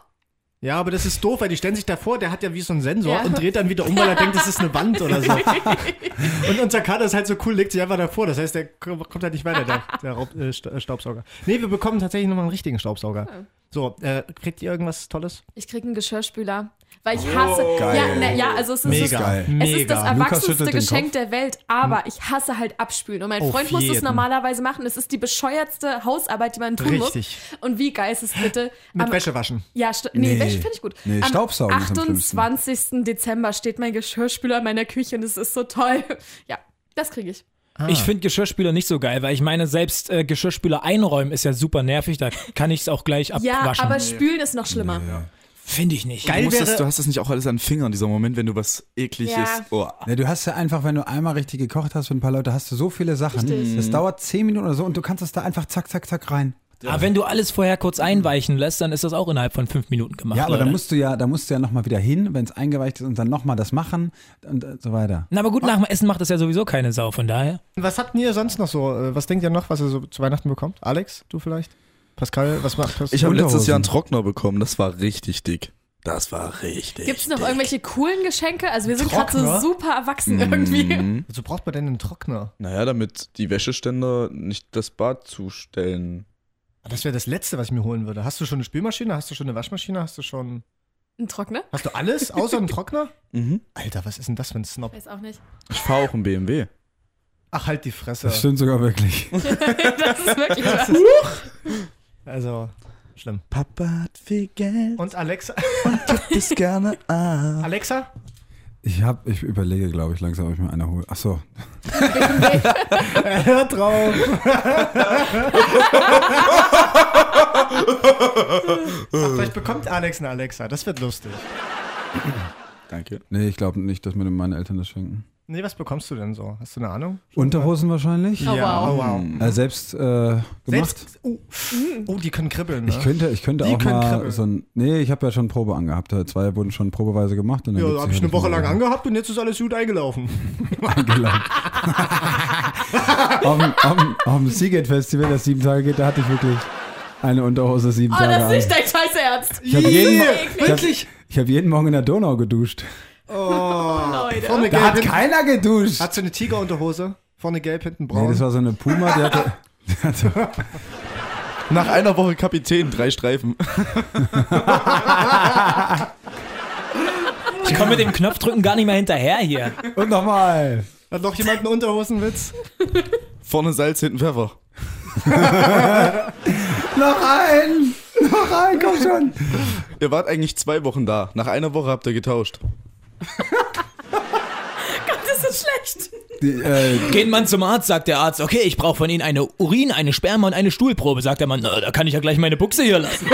Ja, aber das ist doof, weil die stellen sich davor, der hat ja wie so einen Sensor Ja. und dreht dann wieder um, weil er denkt, das ist eine Wand oder so. Und unser Kater ist halt so cool, legt sich einfach davor. Das heißt, der kommt halt nicht weiter, der, der Raub, äh, äh, Staubsauger. Nee, wir bekommen tatsächlich nochmal einen richtigen Staubsauger. So, äh, kriegt ihr irgendwas Tolles? ich krieg einen Geschirrspüler. Weil ich hasse. geil. Ja, na, ja, also es ist, Mega. geil. Es ist das erwachsenste Geschenk der Welt, aber ich hasse halt abspülen. Und mein Auf Freund muss es jeden. normalerweise machen. Es ist die bescheuertste Hausarbeit, die man tun Richtig. muss. Und wie geil ist es bitte? Mit Am- Wäsche waschen. Ja, nee, Nee. Wäsche finde ich gut. Nee, Am Staubsaugen am schlimmsten. 28. Dezember steht mein Geschirrspüler in meiner Küche und es ist so toll. Ja, das kriege ich. Ich finde Geschirrspüler nicht so geil, weil ich meine, selbst äh, Geschirrspüler einräumen ist ja super nervig, da kann ich es auch gleich Ja, abwaschen. aber spülen ist noch schlimmer. Finde ich nicht. Geil Du, musst wäre- das, du hast das nicht auch alles an den Fingern, dieser Moment, wenn du was ekliges. Ja. Oh. Ja, du hast ja einfach, wenn du einmal richtig gekocht hast für ein paar Leute, hast du so viele Sachen. Richtig. Das dauert zehn Minuten oder so und du kannst es da einfach zack, zack, zack rein. Aber wenn du alles vorher kurz einweichen lässt, dann ist das auch innerhalb von fünf Minuten gemacht. Ja, aber Leute. da musst du ja, da musst du ja nochmal wieder hin, wenn es eingeweicht ist und dann nochmal das machen und äh, so weiter. Na, aber gut, nach dem Essen macht das ja sowieso keine Sau, von daher. Was habt ihr sonst noch so? äh, Was denkt ihr noch, was ihr so zu Weihnachten bekommt? Alex, du vielleicht? Pascal, was macht das? Ich habe letztes. Jahr einen Trockner bekommen, das war richtig dick. Das war richtig. Gibt es noch dick. irgendwelche coolen Geschenke? Also wir sind gerade so super erwachsen irgendwie. Mhm. Wozu braucht man denn einen Trockner? Naja, damit die Wäscheständer nicht das Bad zustellen. Das wäre das Letzte, was ich mir holen würde. Hast du schon eine Spülmaschine? Hast du schon eine Waschmaschine? Hast du schon. Ein Trockner? Hast du alles außer einen Trockner? Mhm. Alter, was ist denn das für ein Snob? Weiß auch nicht. Ich fahre auch einen BMW. Ach, halt die Fresse. Das stimmt sogar wirklich. das ist wirklich wahr. Also, schlimm. Papa hat viel Geld Und Alexa? und ist gerne ab. Alexa? Ich hab, ich überlege, glaube ich, langsam, ob ich mir eine hole. Ach so. Hör drauf. Ach, vielleicht bekommt Alex eine Alexa. Das wird lustig. Danke. Nee, ich glaube nicht, dass mir meine Eltern das schenken. Nee, was bekommst du denn so? Hast du eine Ahnung? Unterhosen wahrscheinlich. Oh, ja, wow. oh, wow. Äh, selbst äh, gemacht. Selbst, oh, oh, die können kribbeln, ne? Ich könnte, ich könnte Die auch können mal kribbeln. so ein. Nee, ich habe ja schon Probe angehabt. Äh, Zwei wurden schon probeweise gemacht. Und dann ja, habe ich eine Woche lang angehabt und jetzt ist alles gut eingelaufen. eingeladen. auf, dem- Seagate Festival, das sieben Tage geht, da hatte ich wirklich eine Unterhose sieben Oh, Tage das ist nicht dein scheiß Ernst. Ich habe jeden, ich hab, ich hab jeden Morgen in der Donau geduscht. Leute. Vorne Da gelb, hat hinten, keiner geduscht. hat so eine Tigerunterhose. Vorne gelb, hinten Nee, braun. das war so eine Puma, die hatte. Die hatte Nach einer Woche Kapitän, drei Streifen. Ich komme mit dem Knopfdrücken gar nicht mehr hinterher hier. und nochmal. hat noch jemand einen Unterhosenwitz? Vorne Salz, hinten Pfeffer. Noch ein! Noch ein, komm schon! Ihr wart eigentlich zwei Wochen da. Nach einer Woche habt ihr getauscht. Schlecht. Äh, Geht man zum Arzt, sagt der Arzt, okay, ich brauche von Ihnen eine Urin, eine Sperma und eine Stuhlprobe. Sagt der Mann, na, da kann ich ja gleich meine Buchse hier lassen.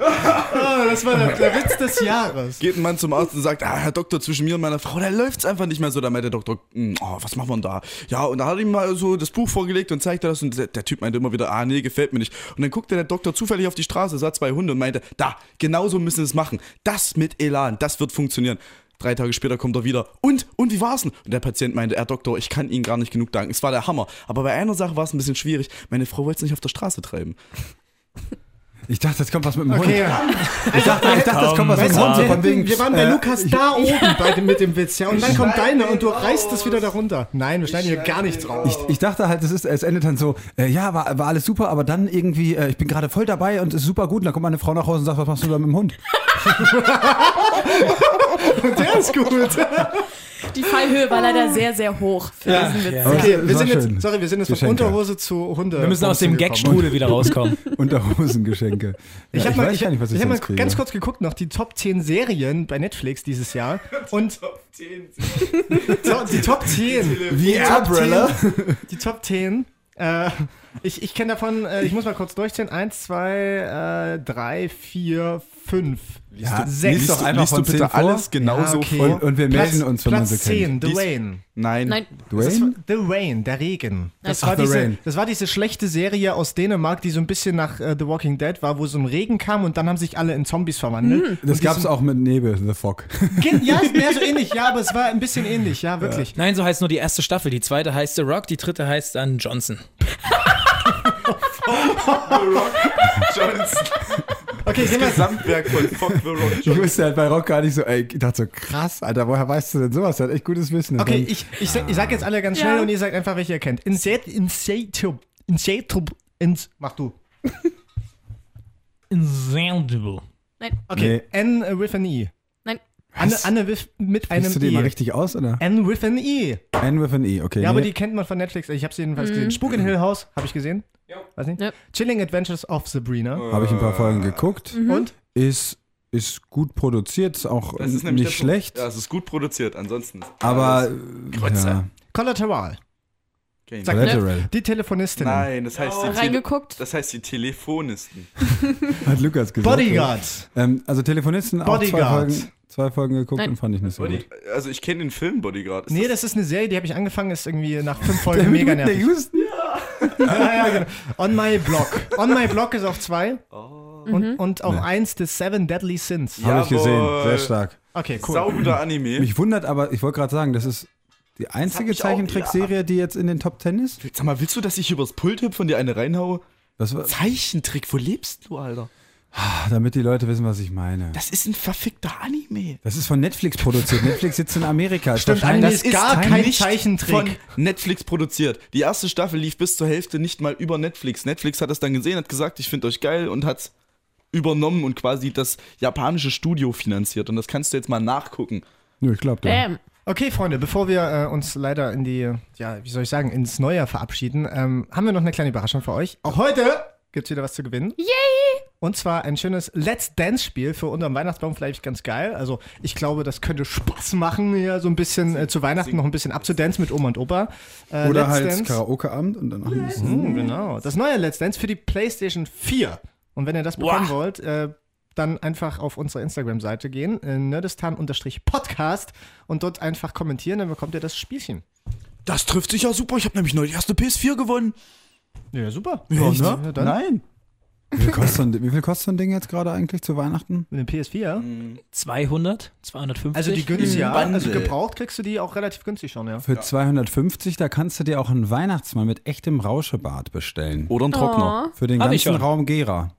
Ah, das war der, der Witz des Jahres. Geht ein Mann zum Arzt und sagt, ah, Herr Doktor, zwischen mir und meiner Frau, da läuft's einfach nicht mehr so. Da meint der Doktor, "Hm, oh, was machen wir denn da? Ja, und da hat ihm mal so das Buch vorgelegt und zeigte das und der, der Typ meinte immer wieder, ah, nee, gefällt mir nicht. Und dann guckte der Doktor zufällig auf die Straße, sah zwei Hunde und meinte, da, genauso müssen wir es machen. Das mit Elan, das wird funktionieren. Drei Tage später kommt er wieder. Und, und wie war's denn? Und der Patient meinte, Herr Doktor, ich kann Ihnen gar nicht genug danken. Es war der Hammer. Aber bei einer Sache war es ein bisschen schwierig. Meine Frau wollte es nicht auf der Straße treiben. Ich dachte, jetzt kommt was mit dem Okay, Hund. Ich dachte, ich dachte jetzt kommt was mit dem Hund. So wir, von wegen, wir waren bei äh, Lukas da oben bei dem, mit dem Witz, ja. Und dann kommt deiner und du reißt es wieder darunter. Nein, wir schneiden hier gar nichts raus. Ich, ich dachte halt, es, ist, es endet dann so, äh, ja, war, war alles super, aber dann irgendwie, äh, ich bin gerade voll dabei und es ist super gut. Und dann kommt meine Frau nach Hause und sagt, was machst du da mit dem Hund? Der ist gut. Die Fallhöhe war leider sehr, sehr hoch für diesen Witz. Aber Okay, wir sind schön. jetzt, sorry, wir sind jetzt von Geschenke. Unterhose zu Hunde. Wir müssen aus dem. Gagstrudel wieder rauskommen. Unterhosengeschenke. Ich Ja, habe mal, weiß ich, gar nicht, was ich, ich hab mal ganz kurz geguckt, noch die Top 10 Serien bei Netflix dieses Jahr. Und so, die Top 10. Wie die Top Umbrella? 10, die Top 10. Äh, ich ich kenne davon, äh, ich muss mal kurz durchzählen. Eins, zwei, äh, drei, vier, 5, Ja, 6. lies doch einfach liest von du bitte 10 vor. alles genauso Ja, okay. Und, und wir Platz, melden uns, wenn man Platz sie 10, kennt. The Rain. Nein. Nein. Das war, Dwayne? The Rain, der Regen. Das Ach, war, The diese, Rain. das war diese schlechte Serie aus Dänemark, die so ein bisschen nach äh, The Walking Dead war, wo so ein Regen kam und dann haben sich alle in Zombies verwandelt. Das Und gab's diesen- auch mit Nebel, The Fog. Ja, ist mehr so ähnlich, ja, aber es war ein bisschen ähnlich, ja, wirklich. Nein, so heißt nur die erste Staffel. Die zweite heißt The Rock, die dritte heißt dann Johnson. Johnson. Okay, wir, Gesamtwerk von Fuck the Rock Ich wusste halt bei Rock gar nicht so, ey, ich dachte so, krass, Alter, woher weißt du denn sowas? Der hat echt gutes Wissen. okay, ich, ich, sag- ich sag jetzt alle ganz schnell Ja. und ihr sagt einfach, welche ihr kennt. Inset, Insetub, Insetub, ins, mach du. Insensible. Nein, Okay, N äh, with an E. nein. Anne, Was? Anne with, mit Sprichst einem du die mal E. richtig aus, oder? N with an E. N with an E, okay. Ja, aber nee. die kennt man von Netflix. Ich habe sie jedenfalls gesehen. Spuk in Hill House, habe ich gesehen. Weiß nicht. Ja. Chilling Adventures of Sabrina. Habe ich ein paar Folgen geguckt. Und? Ist, ist gut produziert, ist auch Das ist nämlich nicht der Punkt. schlecht. Ja, es ist gut produziert, ansonsten. ist aber, alles äh, Grütze. ja, Collateral. Sag- Collateral. Die Telefonistin. Nein, das heißt, die Tele Reingeguckt. das heißt die Telefonisten. Hat Lukas gesagt. Bodyguard. Ähm, also Telefonisten auch zwei Bodyguard. Folgen, zwei Folgen geguckt Nein. und fand ich nicht so Body, gut. also ich kenne den Film Bodyguard. Ist Nee, das ist eine Serie, die habe ich angefangen, ist irgendwie nach fünf Folgen mega Mit der nervig. Houston? Ja, ja, genau. On My Block. On My Block ist auf zwei. Oh. Und, und auf eins The Seven Deadly Sins. Habe ich gesehen, sehr stark. Okay, cool. Sauguter Anime. Mich wundert aber, ich wollte gerade sagen, das ist die einzige Zeichentrickserie, die jetzt in den Top Ten ist. Sag mal, willst du, dass ich übers Pult hüpfe und dir eine reinhaue? Das war, Zeichentrick, wo lebst du, Alter? Damit die Leute wissen, was ich meine. Das ist ein verfickter Anime. Das ist von Netflix produziert. Netflix sitzt in Amerika. Ist Stimmt, Anime ist gar kein nicht Zeichentrick. von Netflix produziert. Die erste Staffel lief bis zur Hälfte nicht mal über Netflix. Netflix hat es dann gesehen, hat gesagt, ich finde euch geil und hat übernommen und quasi das japanische Studio finanziert. Und das kannst du jetzt mal nachgucken. Nö, ich glaube ja. Bam. Okay, Freunde, bevor wir äh, uns leider in die, ja, wie soll ich sagen, ins Neujahr verabschieden, ähm, haben wir noch eine kleine Überraschung für euch. Auch heute gibt's wieder was zu gewinnen. Yay! Und zwar ein schönes Let's Dance-Spiel für unterm Weihnachtsbaum, vielleicht ganz geil. Also ich glaube, das könnte Spaß machen, hier so ein bisschen äh, zu Weihnachten noch ein bisschen abzudancen mit Oma und Opa. Äh, Oder Let's halt. Karaoke-Abend und dann noch ein bisschen. Hm, genau. Das neue Let's Dance für die PlayStation 4. Und wenn ihr das bekommen wollt, äh, dann einfach auf unsere Instagram-Seite gehen, äh, nerdistan-podcast und dort einfach kommentieren, dann bekommt ihr das Spielchen. Das trifft sich ja super. Ich habe nämlich neu die erste PS4 gewonnen. Ja, super. Ja, Echt? ne? Ja, dann Nein. Wie viel, kostet so ein, wie viel kostet so ein Ding jetzt gerade eigentlich zu Weihnachten? Mit dem PS4? 200? 250? Also die günstig, ja. Also gebraucht kriegst du die auch relativ günstig schon, ja. Für 250, da kannst du dir auch einen Weihnachtsmann mit echtem Rauschebart bestellen. Oder ein Trockner. Oh, Für den Hab ganzen. Raum Gera.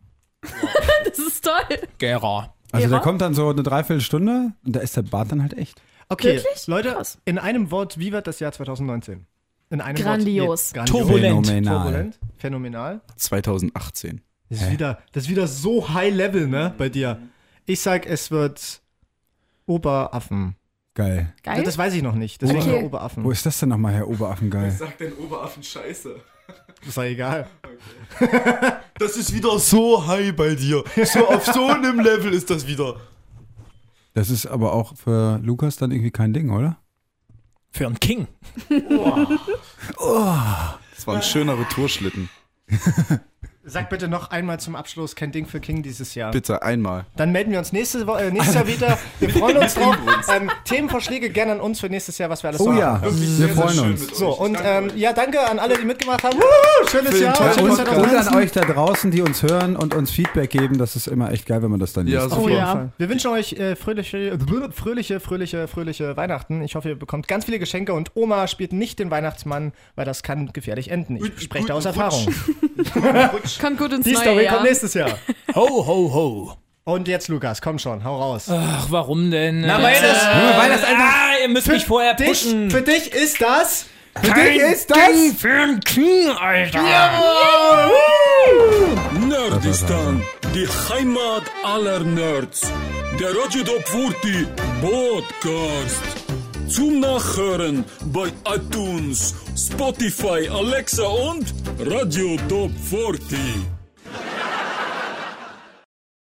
das ist toll. Gera. Also Gera? der kommt dann so eine Dreiviertelstunde und da ist der Bart dann halt echt. Okay, Wirklich? Leute, Krass. in einem Wort, wie wird das Jahr 2019? In einem Grandios. Wort. Nee, grandios. Turbulent. Phänomenal. Turbulent. Phänomenal. 2018. Das ist, wieder, das ist wieder so high level, ne, bei dir. Ich sag, es wird Oberaffen. Geil. Geil. Das weiß ich noch nicht. Deswegen Okay. Oberaffen. Wo ist das denn nochmal, Herr Oberaffen? Geil. Sagt denn Oberaffen Scheiße? ist doch egal. Das ist wieder so high bei dir. So auf so einem Level ist das wieder. Das ist aber auch für Lukas dann irgendwie kein Ding, oder? Für einen King. Das war ein schöner Retourschlitten. Sag bitte noch einmal zum Abschluss kein Ding für King dieses Jahr. Bitte einmal. Dann melden wir uns nächste Wo äh, nächstes Jahr wieder. Wir freuen uns drauf. Ähm, Themenvorschläge gerne an uns für nächstes Jahr, was wir alles Oh so ja, haben. wir freuen uns. So, und ähm, ja, danke an alle, die mitgemacht haben. Woo, schönes den Jahr. schönes Und, Podcast. und 2019. an euch da draußen, die uns hören und uns Feedback geben. Das ist immer echt geil, wenn man das dann Ja, liest. so Auf Oh jeden ja. Fall. Wir wünschen euch äh, fröhliche, fröhliche, fröhliche, fröhliche Weihnachten. Ich hoffe, ihr bekommt ganz viele Geschenke und Oma spielt nicht den Weihnachtsmann, weil das kann gefährlich enden. Ich spreche da aus Erfahrung. Kommt gut ins Die neue Story Jahr. kommt nächstes Jahr. Ho, ho, ho. Und jetzt, Lukas, komm schon, hau raus. Ach, warum denn? Na, weil das- weil das ah, ihr müsst mich vorher dich, pushen. für dich ist das. Für dich ist das... für einen King, Alter. Nerdistan, die Heimat aller Nerds. Der Radio Top 40 Podcast. Zum Nachhören bei iTunes, Spotify, Alexa und Radio Top 40.